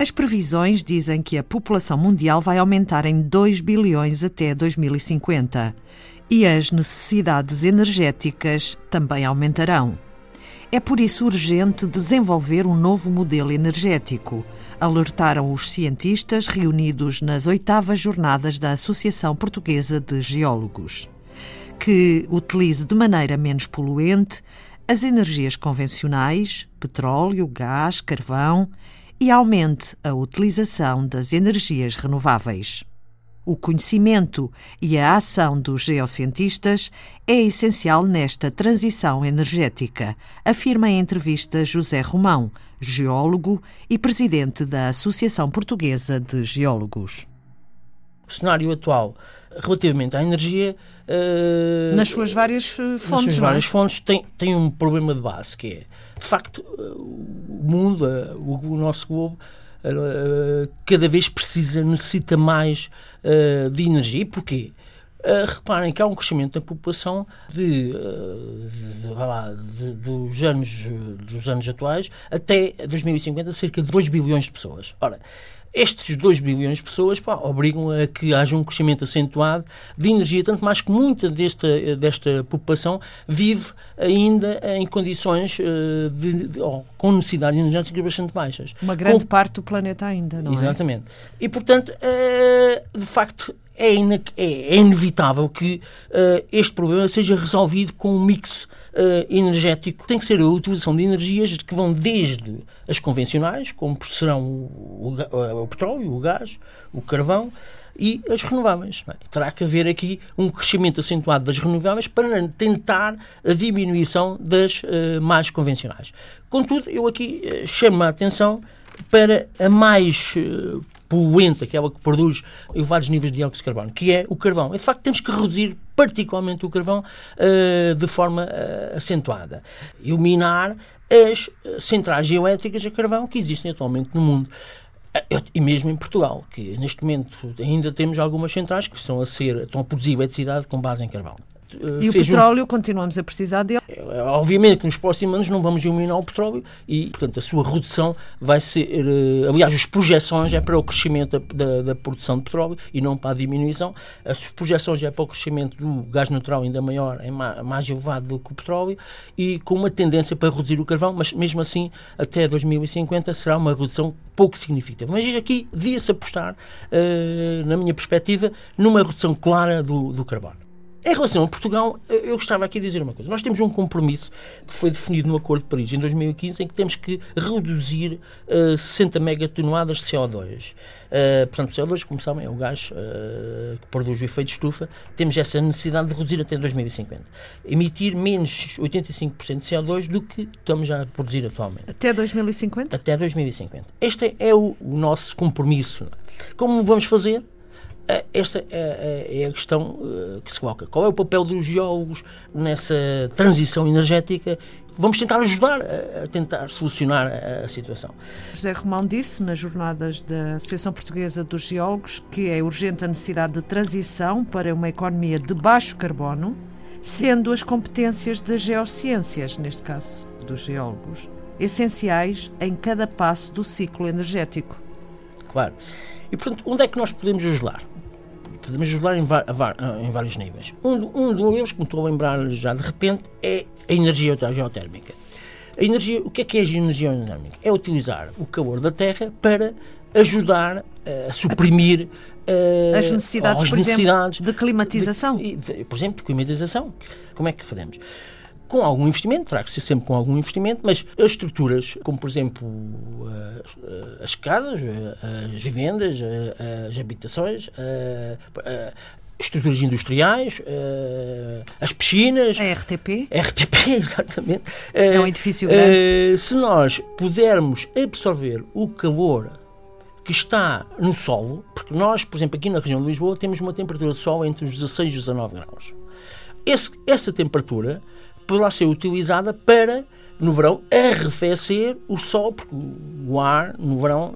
As previsões dizem que a população mundial vai aumentar em 2 bilhões até 2050 e as necessidades energéticas também aumentarão. É por isso urgente desenvolver um novo modelo energético, alertaram os cientistas reunidos nas oitavas jornadas da Associação Portuguesa de Geólogos. Que utilize de maneira menos poluente as energias convencionais, petróleo, gás, carvão, e aumente a utilização das energias renováveis. O conhecimento e a ação dos geocientistas é essencial nesta transição energética, afirma em entrevista José Romão, geólogo e presidente da Associação Portuguesa de Geólogos. O cenário atual relativamente à energia. Uh, nas suas várias fontes. Nas suas é? várias fontes tem, tem um problema de base, que é, de facto, o mundo, o, o nosso globo, uh, cada vez precisa, necessita mais uh, de energia. Porquê? Uh, reparem que há um crescimento da população de, uh, de, lá, de, dos, anos, dos anos atuais até 2050 cerca de 2 bilhões de pessoas. Ora, estes 2 bilhões de pessoas pá, obrigam a que haja um crescimento acentuado de energia, tanto mais que muita desta, desta população vive ainda em condições uh, de, de, oh, com necessidades energéticas bastante baixas. Uma grande com... parte do planeta ainda, não Exatamente. é? Exatamente. E, portanto, uh, de facto, é, é, é inevitável que uh, este problema seja resolvido com um mix uh, energético. Tem que ser a utilização de energias que vão desde as convencionais, como serão o, o, o petróleo, o gás, o carvão, e as renováveis. Terá que haver aqui um crescimento acentuado das renováveis para tentar a diminuição das uh, mais convencionais. Contudo, eu aqui uh, chamo a atenção para a mais uh, poluente, aquela que produz elevados níveis de dióxido de carbono, que é o carvão. De facto, temos que reduzir particularmente o carvão uh, de forma uh, acentuada. Eliminar as centrais geoéticas a carvão que existem atualmente no mundo. E mesmo em Portugal, que neste momento ainda temos algumas centrais que estão a ser, estão a produzir eletricidade com base em carvão. E o petróleo, um... continuamos a precisar dele? É, obviamente que nos próximos anos não vamos eliminar o petróleo e, portanto, a sua redução vai ser. Eh, aliás, as projeções é para o crescimento da, da, produção de petróleo e não para a diminuição. As projeções é para o crescimento do gás natural ainda maior, é mais, mais elevado do que o petróleo e com uma tendência para reduzir o carvão, mas mesmo assim, até 2050 será uma redução pouco significativa. Mas aqui devia-se apostar, uh, na minha perspectiva, numa redução clara do, do carbono. Em relação a Portugal, eu gostava aqui de dizer uma coisa. Nós temos um compromisso que foi definido no Acordo de Paris em 2015 em que temos que reduzir uh, 60 megatoneladas de CO2. Uh, portanto, o CO2, como sabem, é o gás uh, que produz o efeito de estufa. Temos essa necessidade de reduzir até 2050. Emitir menos 85% de CO2 do que estamos já a produzir atualmente. Até 2050? Até 2050. Este é o, o nosso compromisso. Como vamos fazer? É, esta é, é, é, a questão uh, que se coloca. Qual é o papel dos geólogos nessa transição energética? Vamos tentar ajudar a, tentar solucionar a, a, situação. José Romão disse nas jornadas da Associação Portuguesa dos Geólogos que é urgente a necessidade de transição para uma economia de baixo carbono, sendo as competências das geociências, neste caso dos geólogos, essenciais em cada passo do ciclo energético. Claro. E, portanto, onde é que nós podemos ajudar? Podemos ajudar em, em, vários níveis. Um, um deles, que me estou a lembrar já de repente, é a energia geotérmica. A energia, o que é que é a energia geotérmica? É utilizar o calor da Terra para ajudar uh, a suprimir uh, as necessidades, as necessidades exemplo, de climatização. De, de, por exemplo, de climatização. Como é que fazemos? Com algum investimento, terá que ser sempre com algum investimento, mas as estruturas, como por exemplo as casas, as vivendas, as habitações, estruturas industriais, as piscinas. A RTP? A RTP, exatamente. É um edifício grande. Se nós pudermos absorver o calor que está no solo, porque nós, por exemplo, aqui na região de Lisboa, temos uma temperatura de sol entre os 16 e os 19 graus. Esse, essa temperatura poderá ser utilizada para, no verão, arrefecer o sol, porque o ar, no verão,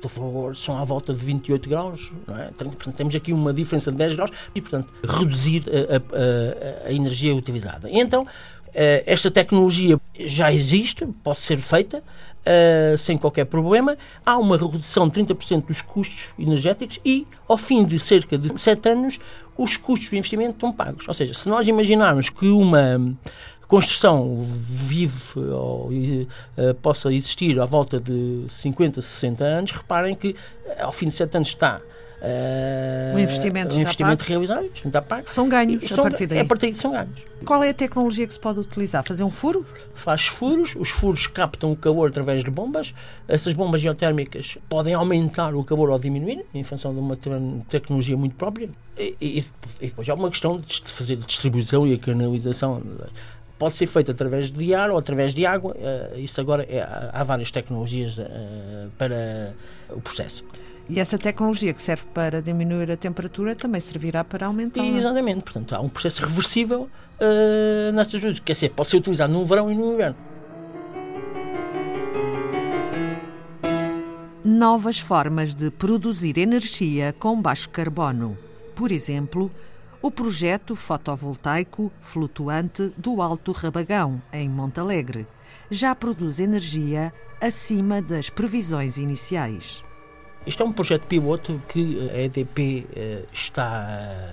por favor, são à volta de 28 graus, não é? Portanto, temos aqui uma diferença de 10 graus e, portanto, reduzir a, a, a, energia utilizada. Então, esta tecnologia já existe, pode ser feita, uh, sem qualquer problema. Há uma redução de 30% dos custos energéticos e, ao fim de cerca de 7 anos, os custos do investimento estão pagos. Ou seja, se nós imaginarmos que uma construção vive ou uh, possa existir à volta de 50, 60 anos, reparem que ao fim de 7 anos está Uh, o investimento, o investimento realizado está pago. São ganhos são, a partir daí. É a partir são ganhos. Qual é a tecnologia que se pode utilizar? Fazer um furo? Faz furos, os furos captam o calor através de bombas. Essas bombas geotérmicas podem aumentar o calor ou diminuir, em função de uma tecnologia muito própria. E, e, e depois há uma questão de fazer distribuição e a canalização pode ser feito através de ar ou através de água. Uh, isso agora é, há várias tecnologias uh, para o processo. E essa tecnologia que serve para diminuir a temperatura também servirá para aumentar. E, exatamente, portanto, há um processo reversível uh, nestas coisas. Quer dizer, pode ser utilizado no verão e no inverno. Novas formas de produzir energia com baixo carbono. Por exemplo, o projeto fotovoltaico flutuante do Alto Rabagão, em Montalegre, já produz energia acima das previsões iniciais. Isto é um projeto piloto que a EDP eh, está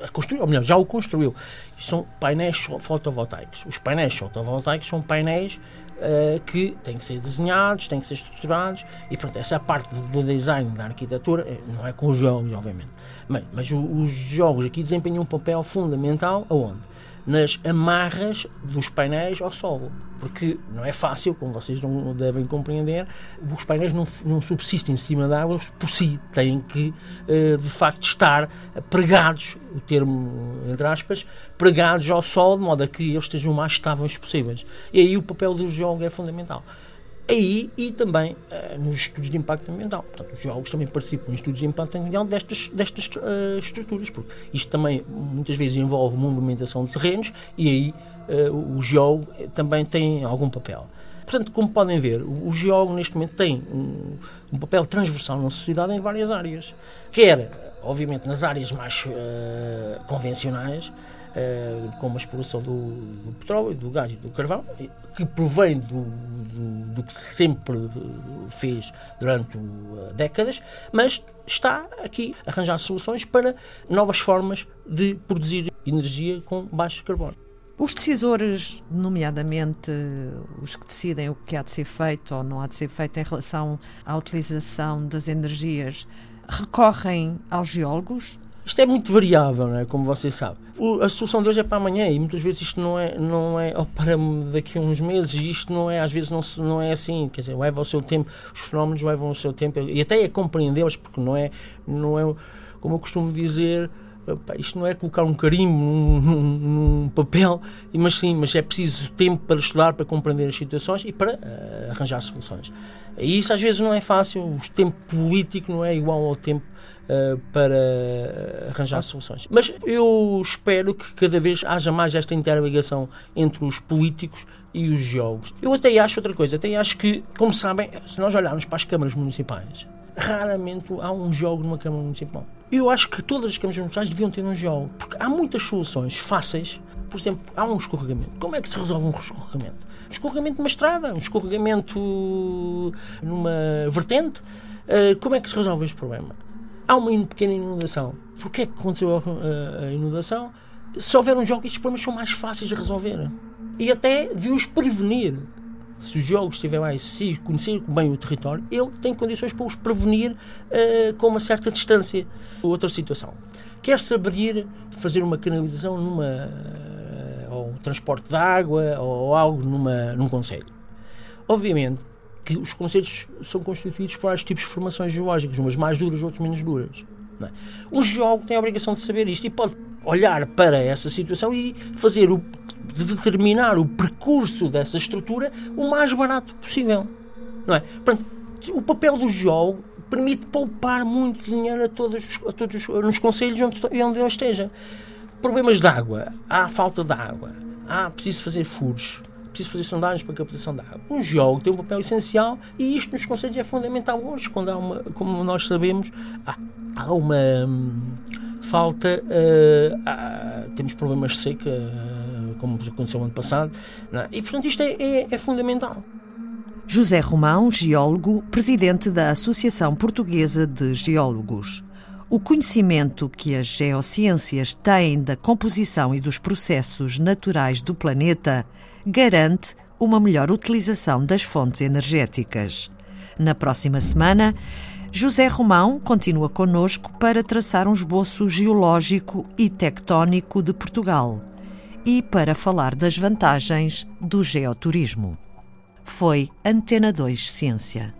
a construir, ou melhor, já o construiu. São painéis fotovoltaicos. Os painéis fotovoltaicos são painéis uh, que têm que ser desenhados, têm que ser estruturados e pronto, essa parte do design da arquitetura eh, não é com os jogos, obviamente. Mas, mas os jogos aqui desempenham um papel fundamental aonde? Nas amarras dos painéis ao solo. Porque não é fácil, como vocês não devem compreender, os painéis não, não subsistem em cima da água por si. Têm que, eh, de facto, estar pregados, o termo entre aspas, pregados ao sol, de modo a que eles estejam o mais estáveis possíveis. E aí o papel do jogo é fundamental aí e também uh, nos estudos de impacto ambiental. Portanto, os geólogos também participam em estudos de impacto ambiental destas, destas uh, estruturas, porque isto também muitas vezes envolve movimentação de terrenos e aí uh, o geólogo também tem algum papel. Portanto, como podem ver, o, geólogo neste momento tem um, um, papel transversal na sociedade em várias áreas. Quer, obviamente, nas áreas mais convencionais, Uh, como a exploração do, do, petróleo, do gás e do carvão, que provém do, do, do que sempre fez durante uh, décadas, mas está aqui a arranjar soluções para novas formas de produzir energia com baixo carbono. Os decisores, nomeadamente os que decidem o que há de ser feito ou não há de ser feito em relação à utilização das energias, recorrem aos geólogos isto é muito variável, não é? como você sabe. O, a solução de hoje é para amanhã e muitas vezes isto não é, não é ou para daqui a uns meses, isto não é, às vezes não, não é assim, quer dizer, leva o seu tempo, os fenómenos levam o seu tempo e até é compreendê-los, porque não é, não é, como eu costumo dizer, isto não é colocar um carimbo num, num, papel, mas sim, mas é preciso tempo para estudar, para compreender as situações e para uh, arranjar soluções. E isso às vezes não é fácil, o tempo político não é igual ao tempo uh, para arranjar soluções. Mas eu espero que cada vez haja mais esta interligação entre os políticos e os geólogos. Eu até acho outra coisa, até acho que, como sabem, se nós olharmos para as câmaras municipais, raramente há um geólogo numa Câmara Municipal. Eu acho que todas as câmaras municipais deviam ter um geólogo, porque há muitas soluções fáceis. Por exemplo, há um escorregamento. Como é que se resolve um escorregamento? Um escorregamento numa estrada, um escorregamento numa vertente. Uh, como é que se resolve este problema? Há uma pequena inundação. Porquê é que aconteceu a, a inundação? Se houver um geólogo, estes problemas são mais fáceis de resolver. E até de os prevenir se o geólogo estiver e se conhecer bem o território, ele tem condições para os prevenir uh, com uma certa distância. Outra situação. Quer-se abrir, fazer uma canalização numa. Uh, ou transporte de água ou algo numa, num conselho. Obviamente que os conselhos são constituídos por vários tipos de formações geológicas, umas mais duras, outras menos duras. É? Um geólogo tem a obrigação de saber isto e pode olhar para essa situação e fazer o de determinar o percurso dessa estrutura o mais barato possível. Não é? Portanto, o papel do geólogo permite poupar muito dinheiro a todos, a todos nos conselhos onde, onde ele esteja. Problemas de água, há falta de água, há preciso fazer furos, preciso fazer sondagens para captação de água. Um geólogo tem um papel essencial e isto nos conselhos é fundamental hoje, quando há uma, como nós sabemos, há, há uma hum, falta, uh, há, temos problemas de seca. Como aconteceu ano passado. É? E, portanto, isto é, é, é fundamental. José Romão, geólogo, presidente da Associação Portuguesa de Geólogos. O conhecimento que as geociências têm da composição e dos processos naturais do planeta garante uma melhor utilização das fontes energéticas. Na próxima semana, José Romão continua conosco para traçar um esboço geológico e tectónico de Portugal e para falar das vantagens do geoturismo. Foi Antena 2 Ciência.